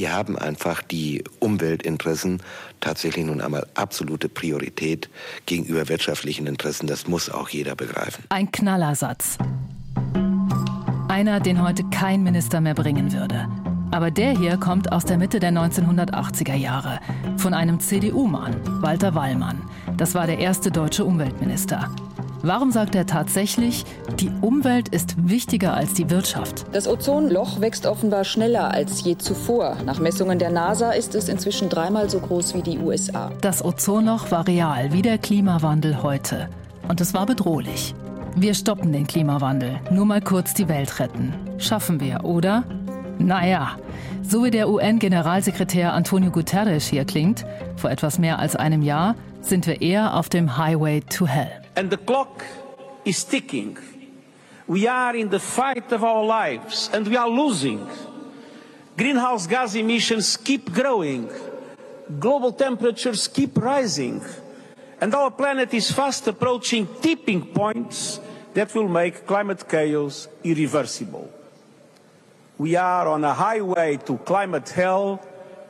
Hier haben einfach die Umweltinteressen tatsächlich nun einmal absolute Priorität gegenüber wirtschaftlichen Interessen. Das muss auch jeder begreifen. Ein Knallersatz. Einer, den heute kein Minister mehr bringen würde. Aber der hier kommt aus der Mitte der 1980er Jahre von einem CDU-Mann, Walter Wallmann. Das war der erste deutsche Umweltminister. Warum sagt er tatsächlich, die Umwelt ist wichtiger als die Wirtschaft? Das Ozonloch wächst offenbar schneller als je zuvor. Nach Messungen der NASA ist es inzwischen dreimal so groß wie die USA. Das Ozonloch war real, wie der Klimawandel heute. Und es war bedrohlich. Wir stoppen den Klimawandel, nur mal kurz die Welt retten. Schaffen wir, oder? Naja, so wie der UN-Generalsekretär Antonio Guterres hier klingt, vor etwas mehr als einem Jahr, sind wir eher auf dem Highway to Hell. And the clock is ticking. We are in the fight of our lives and we are losing. Greenhouse gas emissions keep growing. Global temperatures keep rising. And our planet is fast approaching tipping points that will make climate chaos irreversible. We are on a highway to climate hell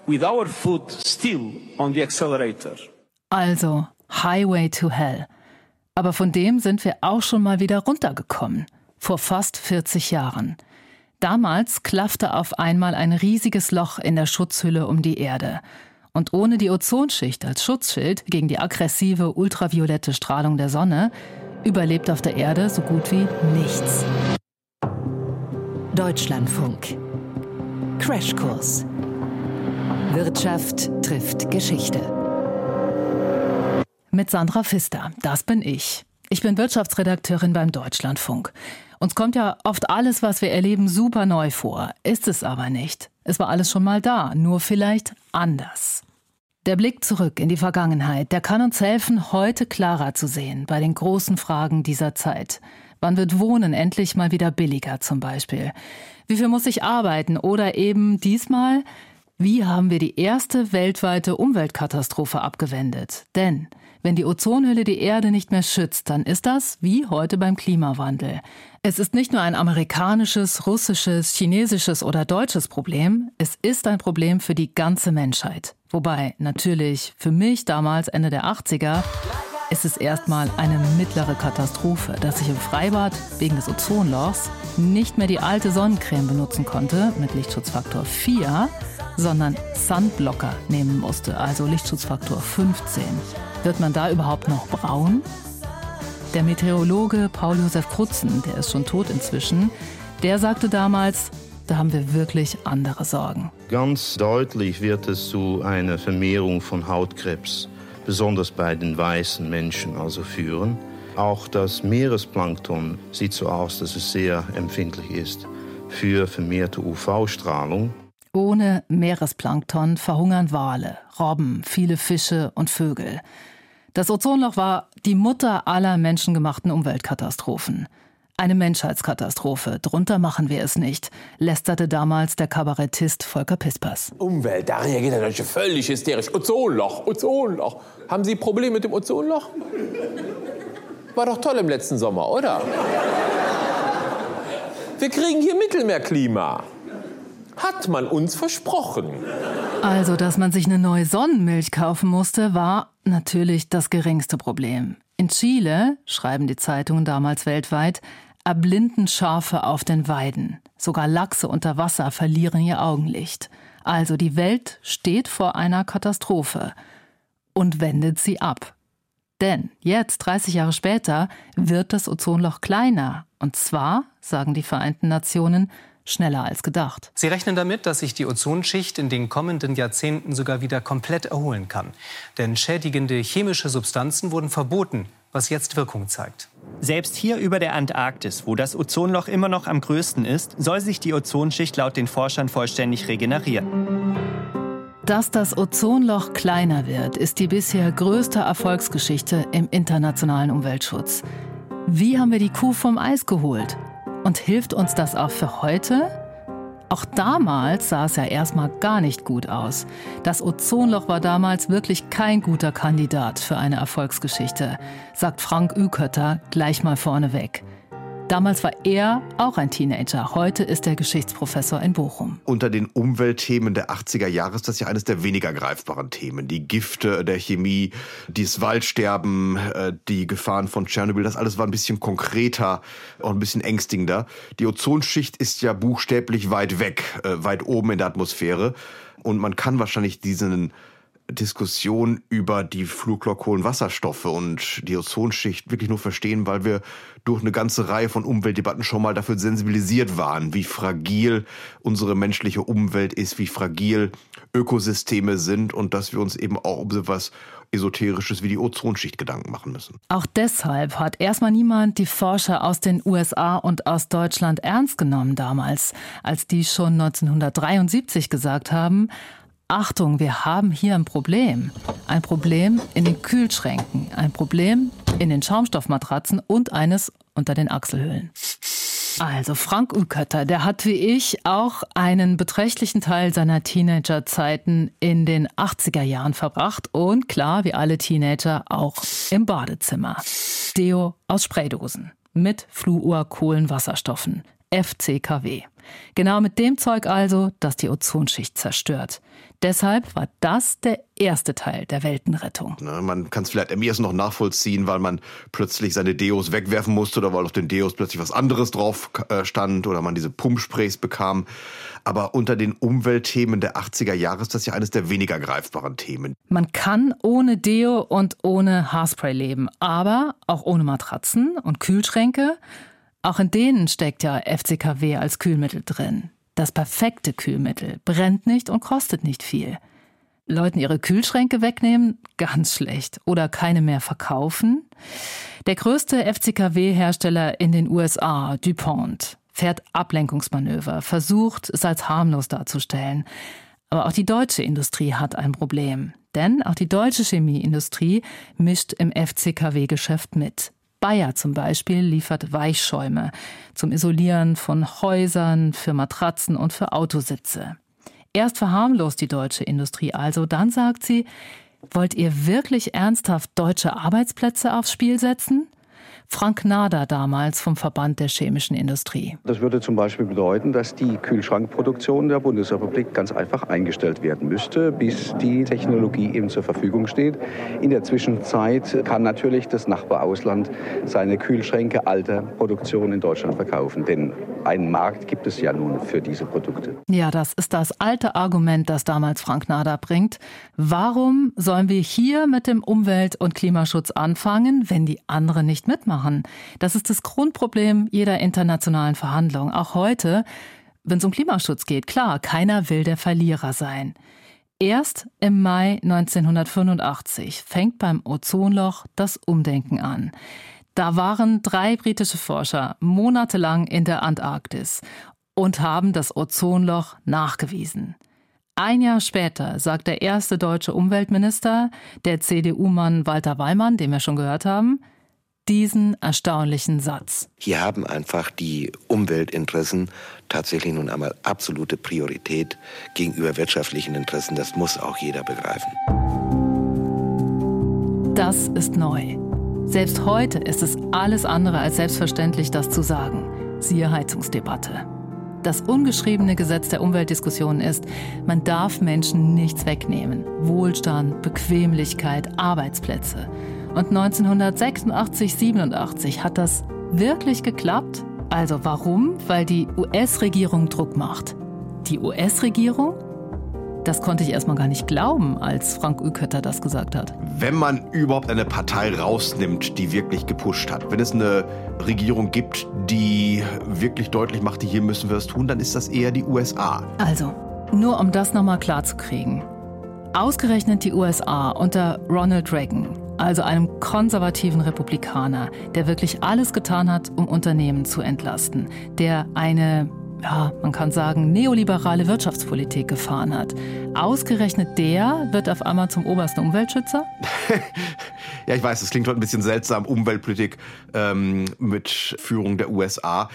with our foot still on the accelerator. Also, Highway to Hell. Aber von dem sind wir auch schon mal wieder runtergekommen. Vor fast 40 Jahren. Damals klaffte auf einmal ein riesiges Loch in der Schutzhülle um die Erde. Und ohne die Ozonschicht als Schutzschild gegen die aggressive ultraviolette Strahlung der Sonne überlebt auf der Erde so gut wie nichts. Deutschlandfunk. Crashkurs. Wirtschaft trifft Geschichte. Mit Sandra Pfister, das bin ich. Ich bin Wirtschaftsredakteurin beim Deutschlandfunk. Uns kommt ja oft alles, was wir erleben, super neu vor. Ist es aber nicht. Es war alles schon mal da, nur vielleicht anders. Der Blick zurück in die Vergangenheit, der kann uns helfen, heute klarer zu sehen bei den großen Fragen dieser Zeit. Wann wird Wohnen endlich mal wieder billiger zum Beispiel? Wie viel muss ich arbeiten? Oder eben diesmal, wie haben wir die erste weltweite Umweltkatastrophe abgewendet? Denn wenn die Ozonhülle die Erde nicht mehr schützt, dann ist das wie heute beim Klimawandel. Es ist nicht nur ein amerikanisches, russisches, chinesisches oder deutsches Problem, es ist ein Problem für die ganze Menschheit. Wobei natürlich für mich damals Ende der 80er ist es erstmal eine mittlere Katastrophe, dass ich im Freibad wegen des Ozonlochs nicht mehr die alte Sonnencreme benutzen konnte mit Lichtschutzfaktor 4, sondern Sunblocker nehmen musste, also Lichtschutzfaktor 15. Wird man da überhaupt noch braun? Der Meteorologe Paul-Josef Krutzen, der ist schon tot inzwischen, der sagte damals, da haben wir wirklich andere Sorgen. Ganz deutlich wird es zu einer Vermehrung von Hautkrebs besonders bei den weißen Menschen also führen. Auch das Meeresplankton sieht so aus, dass es sehr empfindlich ist für vermehrte UV-Strahlung. Ohne Meeresplankton verhungern Wale, Robben, viele Fische und Vögel. Das Ozonloch war die Mutter aller menschengemachten Umweltkatastrophen. Eine Menschheitskatastrophe, drunter machen wir es nicht, lästerte damals der Kabarettist Volker Pispers. Umwelt, da reagiert der Deutsche völlig hysterisch. Ozonloch, Ozonloch. Haben Sie Probleme mit dem Ozonloch? War doch toll im letzten Sommer, oder? Wir kriegen hier Mittelmeerklima. Hat man uns versprochen. Also, dass man sich eine neue Sonnenmilch kaufen musste, war natürlich das geringste Problem. In Chile, schreiben die Zeitungen damals weltweit, erblinden Schafe auf den Weiden. Sogar Lachse unter Wasser verlieren ihr Augenlicht. Also die Welt steht vor einer Katastrophe und wendet sie ab. Denn jetzt, 30 Jahre später, wird das Ozonloch kleiner. Und zwar, sagen die Vereinten Nationen, schneller als gedacht. Sie rechnen damit, dass sich die Ozonschicht in den kommenden Jahrzehnten sogar wieder komplett erholen kann. Denn schädigende chemische Substanzen wurden verboten, was jetzt Wirkung zeigt. Selbst hier über der Antarktis, wo das Ozonloch immer noch am größten ist, soll sich die Ozonschicht laut den Forschern vollständig regenerieren. Dass das Ozonloch kleiner wird, ist die bisher größte Erfolgsgeschichte im internationalen Umweltschutz. Wie haben wir die Kuh vom Eis geholt? Und hilft uns das auch für heute? Auch damals sah es ja erstmal gar nicht gut aus. Das Ozonloch war damals wirklich kein guter Kandidat für eine Erfolgsgeschichte, sagt Frank Ükötter gleich mal vorneweg. Damals war er auch ein Teenager. Heute ist er Geschichtsprofessor in Bochum. Unter den Umweltthemen der 80er Jahre ist das ja eines der weniger greifbaren Themen. Die Gifte der Chemie, das Waldsterben, äh, die Gefahren von Tschernobyl, das alles war ein bisschen konkreter und ein bisschen ängstigender. Die Ozonschicht ist ja buchstäblich weit weg, äh, weit oben in der Atmosphäre. Und man kann wahrscheinlich diesen Diskussion über die Fluorkohlenwasserstoffe und die Ozonschicht wirklich nur verstehen, weil wir durch eine ganze Reihe von Umweltdebatten schon mal dafür sensibilisiert waren, wie fragil unsere menschliche Umwelt ist, wie fragil Ökosysteme sind und dass wir uns eben auch um so was Esoterisches wie die Ozonschicht Gedanken machen müssen. Auch deshalb hat erstmal niemand die Forscher aus den USA und aus Deutschland ernst genommen damals, als die schon 1973 gesagt haben, Achtung, wir haben hier ein Problem. Ein Problem in den Kühlschränken, ein Problem in den Schaumstoffmatratzen und eines unter den Achselhöhlen. Also Frank Ukötter, der hat wie ich auch einen beträchtlichen Teil seiner Teenagerzeiten in den 80er Jahren verbracht und klar, wie alle Teenager auch im Badezimmer. Deo aus Spraydosen mit Fluorkohlenwasserstoffen, FCKW. Genau mit dem Zeug also, das die Ozonschicht zerstört. Deshalb war das der erste Teil der Weltenrettung. Ne, man kann es vielleicht am ehesten noch nachvollziehen, weil man plötzlich seine Deos wegwerfen musste oder weil auf den Deos plötzlich was anderes drauf äh, stand oder man diese Pumpsprays bekam. Aber unter den Umweltthemen der 80er Jahre ist das ja eines der weniger greifbaren Themen. Man kann ohne Deo und ohne Haarspray leben, aber auch ohne Matratzen und Kühlschränke. Auch in denen steckt ja FCKW als Kühlmittel drin. Das perfekte Kühlmittel brennt nicht und kostet nicht viel. Leuten ihre Kühlschränke wegnehmen? Ganz schlecht. Oder keine mehr verkaufen? Der größte FCKW-Hersteller in den USA, DuPont, fährt Ablenkungsmanöver, versucht, es als harmlos darzustellen. Aber auch die deutsche Industrie hat ein Problem. Denn auch die deutsche Chemieindustrie mischt im FCKW-Geschäft mit. Bayer zum Beispiel liefert Weichschäume zum Isolieren von Häusern, für Matratzen und für Autositze. Erst verharmlost die deutsche Industrie also, dann sagt sie, wollt ihr wirklich ernsthaft deutsche Arbeitsplätze aufs Spiel setzen? Frank Nader damals vom Verband der chemischen Industrie. Das würde zum Beispiel bedeuten, dass die Kühlschrankproduktion der Bundesrepublik ganz einfach eingestellt werden müsste, bis die Technologie eben zur Verfügung steht. In der Zwischenzeit kann natürlich das Nachbarausland seine Kühlschränke alter Produktion in Deutschland verkaufen, denn einen Markt gibt es ja nun für diese Produkte. Ja, das ist das alte Argument, das damals Frank Nader bringt. Warum sollen wir hier mit dem Umwelt- und Klimaschutz anfangen, wenn die anderen nicht mitmachen? Machen. Das ist das Grundproblem jeder internationalen Verhandlung. Auch heute, wenn es um Klimaschutz geht. Klar, keiner will der Verlierer sein. Erst im Mai 1985 fängt beim Ozonloch das Umdenken an. Da waren drei britische Forscher monatelang in der Antarktis und haben das Ozonloch nachgewiesen. Ein Jahr später sagt der erste deutsche Umweltminister, der CDU-Mann Walter Weimann, den wir schon gehört haben, diesen erstaunlichen Satz. Hier haben einfach die Umweltinteressen tatsächlich nun einmal absolute Priorität gegenüber wirtschaftlichen Interessen. Das muss auch jeder begreifen. Das ist neu. Selbst heute ist es alles andere als selbstverständlich, das zu sagen. Siehe Heizungsdebatte. Das ungeschriebene Gesetz der Umweltdiskussion ist, man darf Menschen nichts wegnehmen. Wohlstand, Bequemlichkeit, Arbeitsplätze. Und 1986, 87 hat das wirklich geklappt? Also warum? Weil die US-Regierung Druck macht. Die US-Regierung? Das konnte ich erstmal gar nicht glauben, als Frank Ukötter das gesagt hat. Wenn man überhaupt eine Partei rausnimmt, die wirklich gepusht hat, wenn es eine Regierung gibt, die wirklich deutlich macht, hier müssen wir es tun, dann ist das eher die USA. Also, nur um das nochmal klarzukriegen. Ausgerechnet die USA unter Ronald Reagan also einem konservativen Republikaner, der wirklich alles getan hat, um Unternehmen zu entlasten, der eine ja, man kann sagen, neoliberale Wirtschaftspolitik gefahren hat. Ausgerechnet der wird auf einmal zum obersten Umweltschützer? ja, ich weiß, das klingt heute ein bisschen seltsam, Umweltpolitik ähm, mit Führung der USA.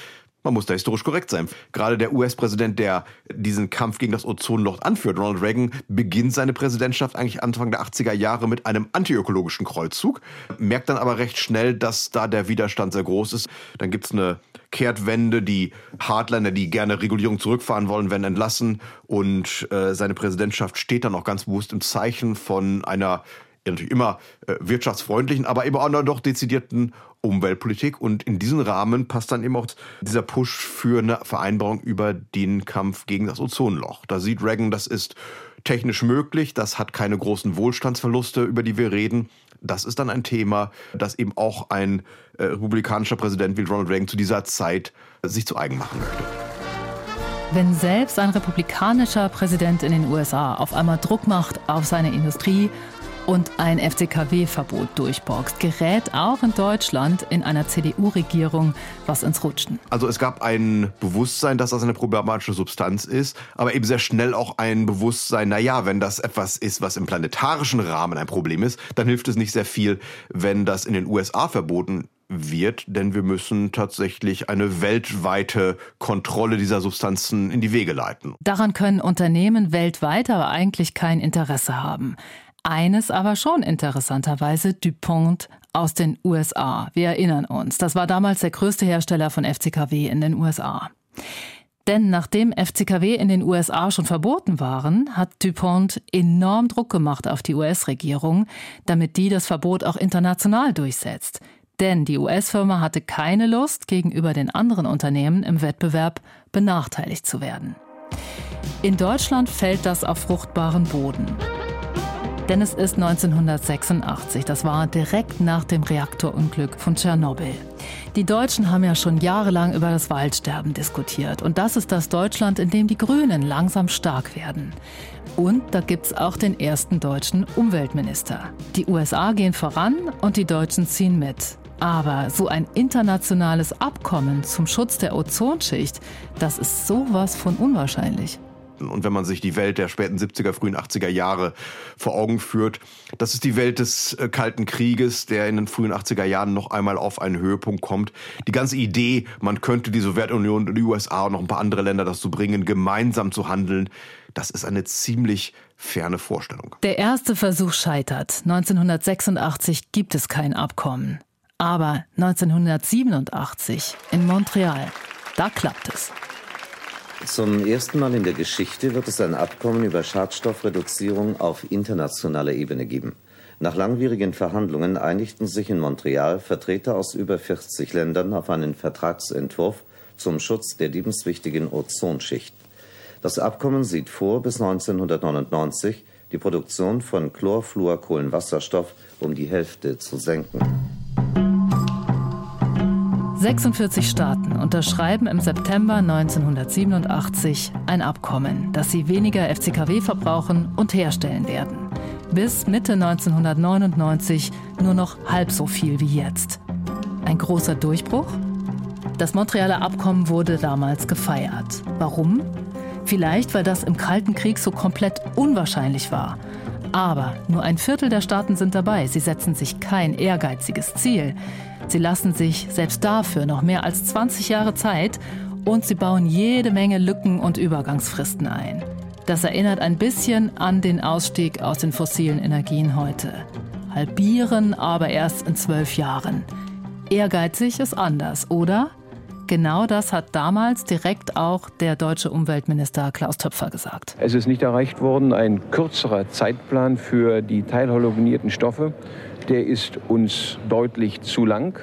Man muss da historisch korrekt sein. Gerade der US-Präsident, der diesen Kampf gegen das Ozonloch anführt, Ronald Reagan, beginnt seine Präsidentschaft eigentlich Anfang der 80er Jahre mit einem antiökologischen Kreuzzug, merkt dann aber recht schnell, dass da der Widerstand sehr groß ist. Dann gibt's eine Kehrtwende. Die Hardliner, die gerne Regulierung zurückfahren wollen, werden entlassen. Und äh, seine Präsidentschaft steht dann auch ganz bewusst im Zeichen von einer natürlich immer äh, wirtschaftsfreundlichen, aber eben auch noch doch dezidierten Umweltpolitik. Und in diesen Rahmen passt dann eben auch dieser Push für eine Vereinbarung über den Kampf gegen das Ozonloch. Da sieht Reagan, das ist technisch möglich, das hat keine großen Wohlstandsverluste, über die wir reden. Das ist dann ein Thema, das eben auch ein äh, republikanischer Präsident wie Ronald Reagan zu dieser Zeit äh, sich zu eigen machen möchte. Wenn selbst ein republikanischer Präsident in den USA auf einmal Druck macht auf seine Industrie und ein FCKW-Verbot durchboxt, gerät auch in Deutschland in einer CDU-Regierung was ins Rutschen. Also es gab ein Bewusstsein, dass das eine problematische Substanz ist, aber eben sehr schnell auch ein Bewusstsein, naja, wenn das etwas ist, was im planetarischen Rahmen ein Problem ist, dann hilft es nicht sehr viel, wenn das in den USA verboten wird, denn wir müssen tatsächlich eine weltweite Kontrolle dieser Substanzen in die Wege leiten. Daran können Unternehmen weltweit aber eigentlich kein Interesse haben. Eines aber schon interessanterweise DuPont aus den USA. Wir erinnern uns, das war damals der größte Hersteller von FCKW in den USA. Denn nachdem FCKW in den USA schon verboten waren, hat DuPont enorm Druck gemacht auf die US-Regierung, damit die das Verbot auch international durchsetzt. Denn die US-Firma hatte keine Lust, gegenüber den anderen Unternehmen im Wettbewerb benachteiligt zu werden. In Deutschland fällt das auf fruchtbaren Boden. Denn es ist 1986, das war direkt nach dem Reaktorunglück von Tschernobyl. Die Deutschen haben ja schon jahrelang über das Waldsterben diskutiert. Und das ist das Deutschland, in dem die Grünen langsam stark werden. Und da gibt es auch den ersten deutschen Umweltminister. Die USA gehen voran und die Deutschen ziehen mit. Aber so ein internationales Abkommen zum Schutz der Ozonschicht, das ist sowas von unwahrscheinlich. Und wenn man sich die Welt der späten 70er, frühen 80er Jahre vor Augen führt, das ist die Welt des äh, Kalten Krieges, der in den frühen 80er Jahren noch einmal auf einen Höhepunkt kommt. Die ganze Idee, man könnte die Sowjetunion und die USA und noch ein paar andere Länder dazu bringen, gemeinsam zu handeln, das ist eine ziemlich ferne Vorstellung. Der erste Versuch scheitert. 1986 gibt es kein Abkommen. Aber 1987 in Montreal, da klappt es. Zum ersten Mal in der Geschichte wird es ein Abkommen über Schadstoffreduzierung auf internationaler Ebene geben. Nach langwierigen Verhandlungen einigten sich in Montreal Vertreter aus über 40 Ländern auf einen Vertragsentwurf zum Schutz der lebenswichtigen Ozonschicht. Das Abkommen sieht vor, bis 1999 die Produktion von Chlorfluorkohlenwasserstoff um die Hälfte zu senken. 46 Staaten unterschreiben im September 1987 ein Abkommen, dass sie weniger FCKW verbrauchen und herstellen werden. Bis Mitte 1999 nur noch halb so viel wie jetzt. Ein großer Durchbruch? Das Montrealer Abkommen wurde damals gefeiert. Warum? Vielleicht, weil das im Kalten Krieg so komplett unwahrscheinlich war. Aber nur ein Viertel der Staaten sind dabei. Sie setzen sich kein ehrgeiziges Ziel. Sie lassen sich selbst dafür noch mehr als 20 Jahre Zeit und sie bauen jede Menge Lücken und Übergangsfristen ein. Das erinnert ein bisschen an den Ausstieg aus den fossilen Energien heute. Halbieren aber erst in zwölf Jahren. Ehrgeizig ist anders, oder? Genau das hat damals direkt auch der deutsche Umweltminister Klaus Töpfer gesagt. Es ist nicht erreicht worden, ein kürzerer Zeitplan für die teilhalogenierten Stoffe der ist uns deutlich zu lang.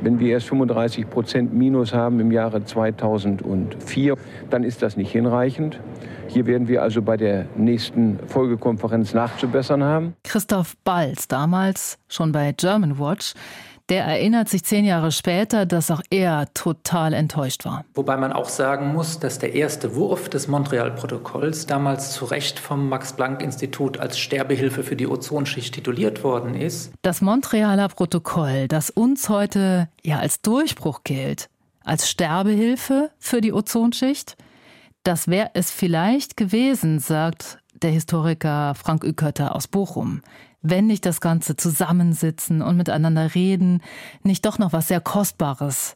Wenn wir erst 35 Prozent Minus haben im Jahre 2004, dann ist das nicht hinreichend. Hier werden wir also bei der nächsten Folgekonferenz nachzubessern haben. Christoph Balz, damals schon bei German Watch, der erinnert sich zehn Jahre später, dass auch er total enttäuscht war. Wobei man auch sagen muss, dass der erste Wurf des Montreal-Protokolls damals zu Recht vom Max-Planck-Institut als Sterbehilfe für die Ozonschicht tituliert worden ist. Das Montrealer Protokoll, das uns heute ja als Durchbruch gilt, als Sterbehilfe für die Ozonschicht, das wäre es vielleicht gewesen, sagt der Historiker Frank Ükötter aus Bochum. Wenn nicht das ganze Zusammensitzen und miteinander reden nicht doch noch was sehr Kostbares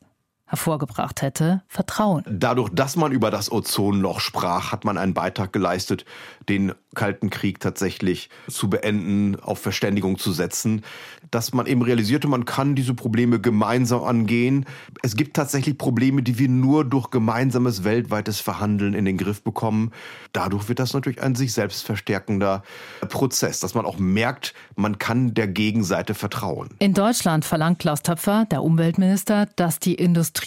hervorgebracht hätte, Vertrauen. Dadurch, dass man über das Ozonloch sprach, hat man einen Beitrag geleistet, den Kalten Krieg tatsächlich zu beenden, auf Verständigung zu setzen, dass man eben realisierte, man kann diese Probleme gemeinsam angehen. Es gibt tatsächlich Probleme, die wir nur durch gemeinsames weltweites Verhandeln in den Griff bekommen. Dadurch wird das natürlich ein sich selbst verstärkender Prozess, dass man auch merkt, man kann der Gegenseite vertrauen. In Deutschland verlangt Klaus Töpfer, der Umweltminister, dass die Industrie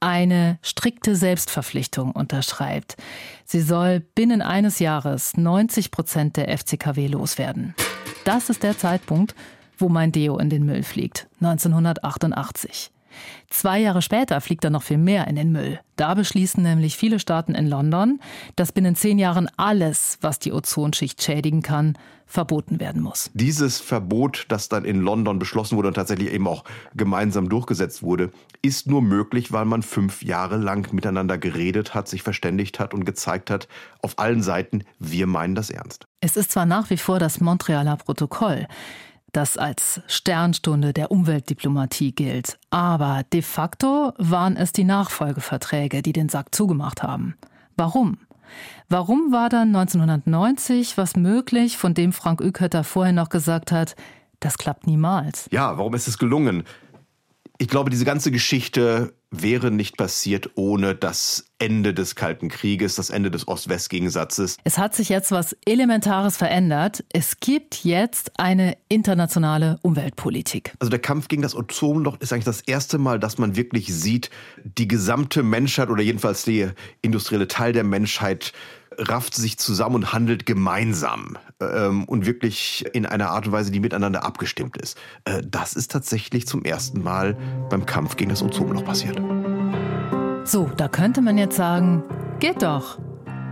eine strikte Selbstverpflichtung unterschreibt. Sie soll binnen eines Jahres 90 Prozent der FCKW loswerden. Das ist der Zeitpunkt, wo mein Deo in den Müll fliegt. 1988. Zwei Jahre später fliegt er noch viel mehr in den Müll. Da beschließen nämlich viele Staaten in London, dass binnen zehn Jahren alles, was die Ozonschicht schädigen kann, verboten werden muss. Dieses Verbot, das dann in London beschlossen wurde und tatsächlich eben auch gemeinsam durchgesetzt wurde, ist nur möglich, weil man fünf Jahre lang miteinander geredet hat, sich verständigt hat und gezeigt hat, auf allen Seiten, wir meinen das ernst. Es ist zwar nach wie vor das Montrealer Protokoll, das als Sternstunde der Umweltdiplomatie gilt. Aber de facto waren es die Nachfolgeverträge, die den Sack zugemacht haben. Warum? Warum war dann 1990 was möglich, von dem Frank Ükötter vorher noch gesagt hat, das klappt niemals? Ja, warum ist es gelungen? Ich glaube, diese ganze Geschichte wäre nicht passiert ohne das Ende des Kalten Krieges, das Ende des Ost-West-Gegensatzes. Es hat sich jetzt was Elementares verändert. Es gibt jetzt eine internationale Umweltpolitik. Also der Kampf gegen das Ozonloch ist eigentlich das erste Mal, dass man wirklich sieht, die gesamte Menschheit oder jedenfalls der industrielle Teil der Menschheit rafft sich zusammen und handelt gemeinsam ähm, und wirklich in einer Art und Weise, die miteinander abgestimmt ist. Äh, das ist tatsächlich zum ersten Mal beim Kampf gegen das Ozonloch passiert. So, da könnte man jetzt sagen, geht doch.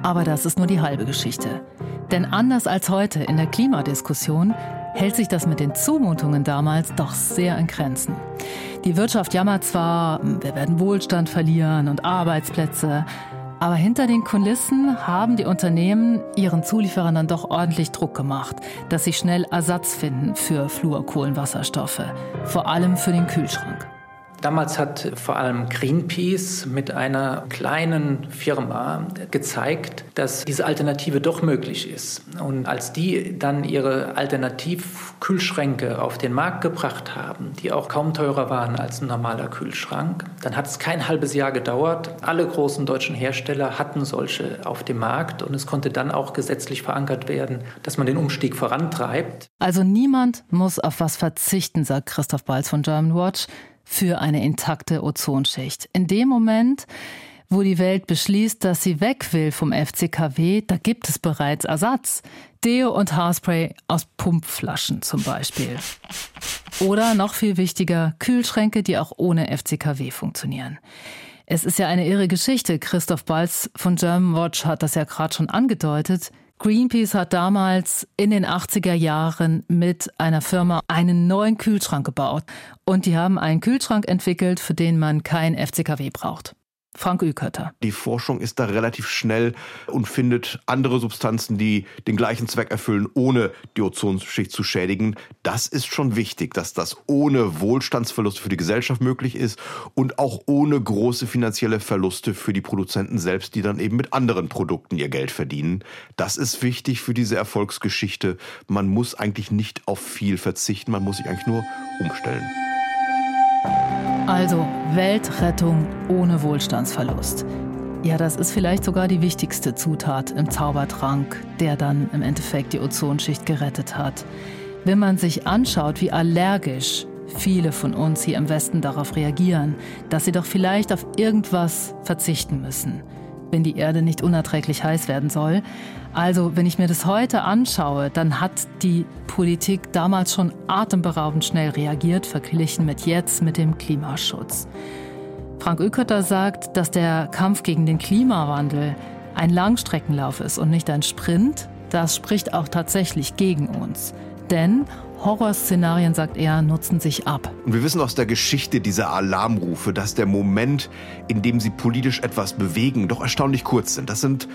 Aber das ist nur die halbe Geschichte. Denn anders als heute in der Klimadiskussion hält sich das mit den Zumutungen damals doch sehr in Grenzen. Die Wirtschaft jammert zwar, wir werden Wohlstand verlieren und Arbeitsplätze, aber hinter den Kulissen haben die Unternehmen ihren Zulieferern dann doch ordentlich Druck gemacht, dass sie schnell Ersatz finden für Fluorkohlenwasserstoffe, vor allem für den Kühlschrank. Damals hat vor allem Greenpeace mit einer kleinen Firma gezeigt, dass diese Alternative doch möglich ist. Und als die dann ihre Alternativkühlschränke auf den Markt gebracht haben, die auch kaum teurer waren als ein normaler Kühlschrank, dann hat es kein halbes Jahr gedauert. Alle großen deutschen Hersteller hatten solche auf dem Markt und es konnte dann auch gesetzlich verankert werden, dass man den Umstieg vorantreibt. Also niemand muss auf was verzichten, sagt Christoph Balz von German Watch für eine intakte Ozonschicht. In dem Moment, wo die Welt beschließt, dass sie weg will vom FCKW, da gibt es bereits Ersatz. Deo und Haarspray aus Pumpflaschen zum Beispiel. Oder noch viel wichtiger, Kühlschränke, die auch ohne FCKW funktionieren. Es ist ja eine irre Geschichte. Christoph Balz von German Watch hat das ja gerade schon angedeutet. Greenpeace hat damals in den 80er Jahren mit einer Firma einen neuen Kühlschrank gebaut. Und die haben einen Kühlschrank entwickelt, für den man kein FCKW braucht. Frank Ükötter. Die Forschung ist da relativ schnell und findet andere Substanzen, die den gleichen Zweck erfüllen, ohne die Ozonschicht zu schädigen. Das ist schon wichtig, dass das ohne Wohlstandsverluste für die Gesellschaft möglich ist und auch ohne große finanzielle Verluste für die Produzenten selbst, die dann eben mit anderen Produkten ihr Geld verdienen. Das ist wichtig für diese Erfolgsgeschichte. Man muss eigentlich nicht auf viel verzichten, man muss sich eigentlich nur umstellen. Also Weltrettung ohne Wohlstandsverlust. Ja, das ist vielleicht sogar die wichtigste Zutat im Zaubertrank, der dann im Endeffekt die Ozonschicht gerettet hat. Wenn man sich anschaut, wie allergisch viele von uns hier im Westen darauf reagieren, dass sie doch vielleicht auf irgendwas verzichten müssen, wenn die Erde nicht unerträglich heiß werden soll. Also, wenn ich mir das heute anschaue, dann hat die Politik damals schon atemberaubend schnell reagiert, verglichen mit jetzt mit dem Klimaschutz. Frank Ökötter sagt, dass der Kampf gegen den Klimawandel ein Langstreckenlauf ist und nicht ein Sprint. Das spricht auch tatsächlich gegen uns. Denn Horrorszenarien, sagt er, nutzen sich ab. Und wir wissen aus der Geschichte dieser Alarmrufe, dass der Moment, in dem sie politisch etwas bewegen, doch erstaunlich kurz sind. Das sind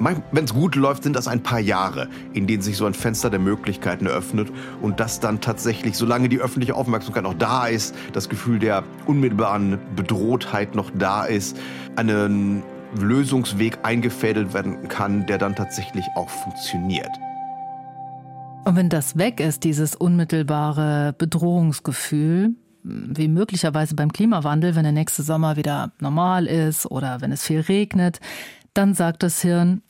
Wenn es gut läuft, sind das ein paar Jahre, in denen sich so ein Fenster der Möglichkeiten eröffnet und das dann tatsächlich, solange die öffentliche Aufmerksamkeit noch da ist, das Gefühl der unmittelbaren Bedrohtheit noch da ist, einen Lösungsweg eingefädelt werden kann, der dann tatsächlich auch funktioniert. Und wenn das weg ist, dieses unmittelbare Bedrohungsgefühl, wie möglicherweise beim Klimawandel, wenn der nächste Sommer wieder normal ist oder wenn es viel regnet, dann sagt das Hirn,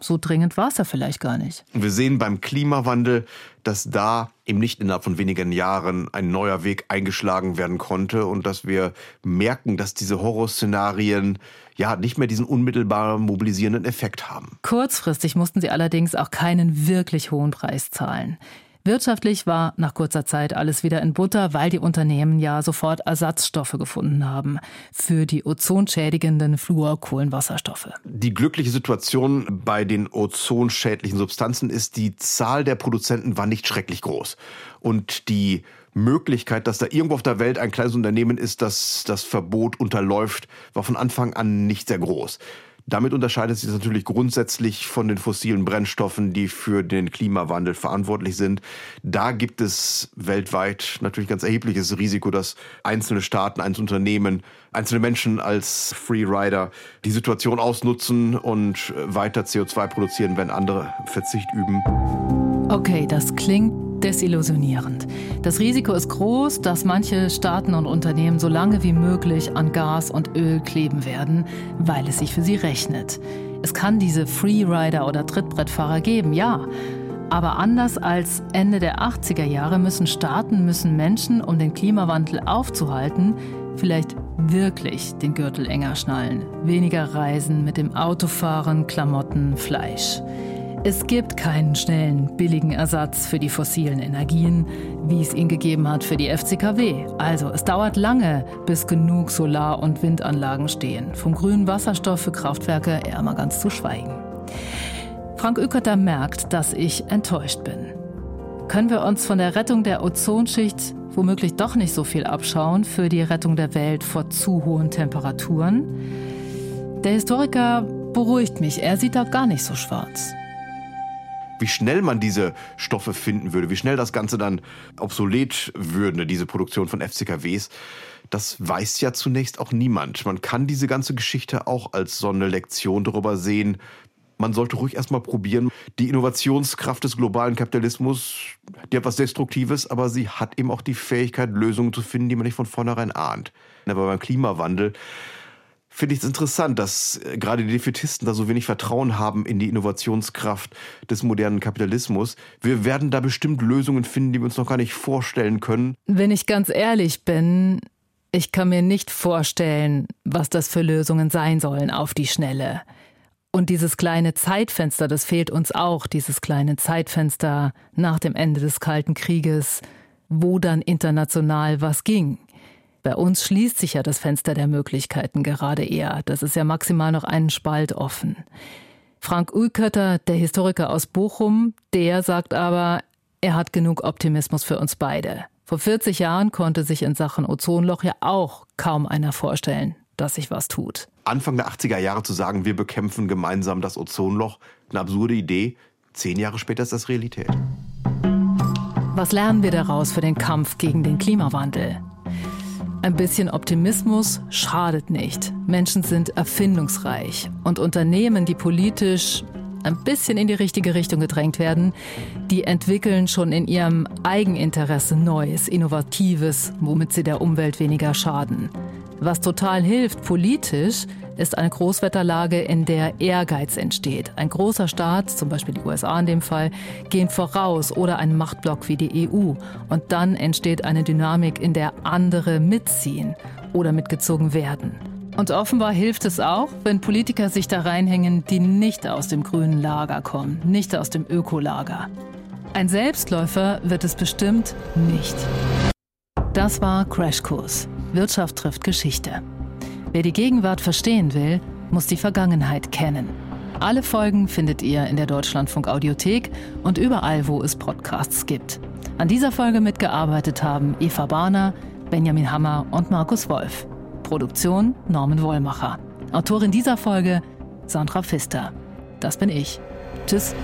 so dringend war es ja vielleicht gar nicht. Wir sehen beim Klimawandel, dass da eben nicht innerhalb von wenigen Jahren ein neuer Weg eingeschlagen werden konnte und dass wir merken, dass diese Horrorszenarien ja nicht mehr diesen unmittelbar mobilisierenden Effekt haben. Kurzfristig mussten sie allerdings auch keinen wirklich hohen Preis zahlen. Wirtschaftlich war nach kurzer Zeit alles wieder in Butter, weil die Unternehmen ja sofort Ersatzstoffe gefunden haben für die ozonschädigenden Fluorkohlenwasserstoffe. Die glückliche Situation bei den ozonschädlichen Substanzen ist, die Zahl der Produzenten war nicht schrecklich groß. Und die Möglichkeit, dass da irgendwo auf der Welt ein kleines Unternehmen ist, das das Verbot unterläuft, war von Anfang an nicht sehr groß. Damit unterscheidet sich das natürlich grundsätzlich von den fossilen Brennstoffen, die für den Klimawandel verantwortlich sind. Da gibt es weltweit natürlich ganz erhebliches Risiko, dass einzelne Staaten, einzelne Unternehmen, einzelne Menschen als Freerider die Situation ausnutzen und weiter CO2 produzieren, wenn andere Verzicht üben. Okay, das klingt desillusionierend. Das Risiko ist groß, dass manche Staaten und Unternehmen so lange wie möglich an Gas und Öl kleben werden, weil es sich für sie rechnet. Es kann diese Freerider oder Trittbrettfahrer geben, ja. Aber anders als Ende der 80er Jahre müssen Staaten, müssen Menschen, um den Klimawandel aufzuhalten, vielleicht wirklich den Gürtel enger schnallen. Weniger Reisen mit dem Autofahren, Klamotten, Fleisch. Es gibt keinen schnellen, billigen Ersatz für die fossilen Energien, wie es ihn gegeben hat für die FCKW. Also es dauert lange, bis genug Solar- und Windanlagen stehen. Vom grünen Wasserstoff für Kraftwerke eher mal ganz zu schweigen. Frank Ökerter merkt, dass ich enttäuscht bin. Können wir uns von der Rettung der Ozonschicht womöglich doch nicht so viel abschauen für die Rettung der Welt vor zu hohen Temperaturen? Der Historiker beruhigt mich, er sieht da gar nicht so schwarz wie schnell man diese Stoffe finden würde, wie schnell das Ganze dann obsolet würde, diese Produktion von FCKWs, das weiß ja zunächst auch niemand. Man kann diese ganze Geschichte auch als so eine Lektion darüber sehen, man sollte ruhig erstmal probieren. Die Innovationskraft des globalen Kapitalismus, die hat was Destruktives, aber sie hat eben auch die Fähigkeit, Lösungen zu finden, die man nicht von vornherein ahnt. Aber beim Klimawandel finde ich es interessant, dass äh, gerade die Defetisten da so wenig Vertrauen haben in die Innovationskraft des modernen Kapitalismus. Wir werden da bestimmt Lösungen finden, die wir uns noch gar nicht vorstellen können. Wenn ich ganz ehrlich bin, ich kann mir nicht vorstellen, was das für Lösungen sein sollen auf die Schnelle. Und dieses kleine Zeitfenster, das fehlt uns auch, dieses kleine Zeitfenster nach dem Ende des Kalten Krieges, wo dann international was ging. Bei uns schließt sich ja das Fenster der Möglichkeiten gerade eher. Das ist ja maximal noch einen Spalt offen. Frank Ulkötter, der Historiker aus Bochum, der sagt aber, er hat genug Optimismus für uns beide. Vor 40 Jahren konnte sich in Sachen Ozonloch ja auch kaum einer vorstellen, dass sich was tut. Anfang der 80er Jahre zu sagen, wir bekämpfen gemeinsam das Ozonloch, eine absurde Idee. Zehn Jahre später ist das Realität. Was lernen wir daraus für den Kampf gegen den Klimawandel? Ein bisschen Optimismus schadet nicht. Menschen sind erfindungsreich und Unternehmen, die politisch ein bisschen in die richtige Richtung gedrängt werden, die entwickeln schon in ihrem Eigeninteresse Neues, Innovatives, womit sie der Umwelt weniger schaden. Was total hilft politisch, ist eine Großwetterlage, in der Ehrgeiz entsteht. Ein großer Staat, zum Beispiel die USA in dem Fall, gehen voraus oder ein Machtblock wie die EU. Und dann entsteht eine Dynamik, in der andere mitziehen oder mitgezogen werden. Und offenbar hilft es auch, wenn Politiker sich da reinhängen, die nicht aus dem grünen Lager kommen, nicht aus dem Ökolager. Ein Selbstläufer wird es bestimmt nicht. Das war Crashkurs. Wirtschaft trifft Geschichte. Wer die Gegenwart verstehen will, muss die Vergangenheit kennen. Alle Folgen findet ihr in der Deutschlandfunk Audiothek und überall, wo es Podcasts gibt. An dieser Folge mitgearbeitet haben Eva Barner, Benjamin Hammer und Markus Wolf. Produktion Norman Wollmacher. Autorin dieser Folge Sandra Pfister. das bin ich. Tschüss.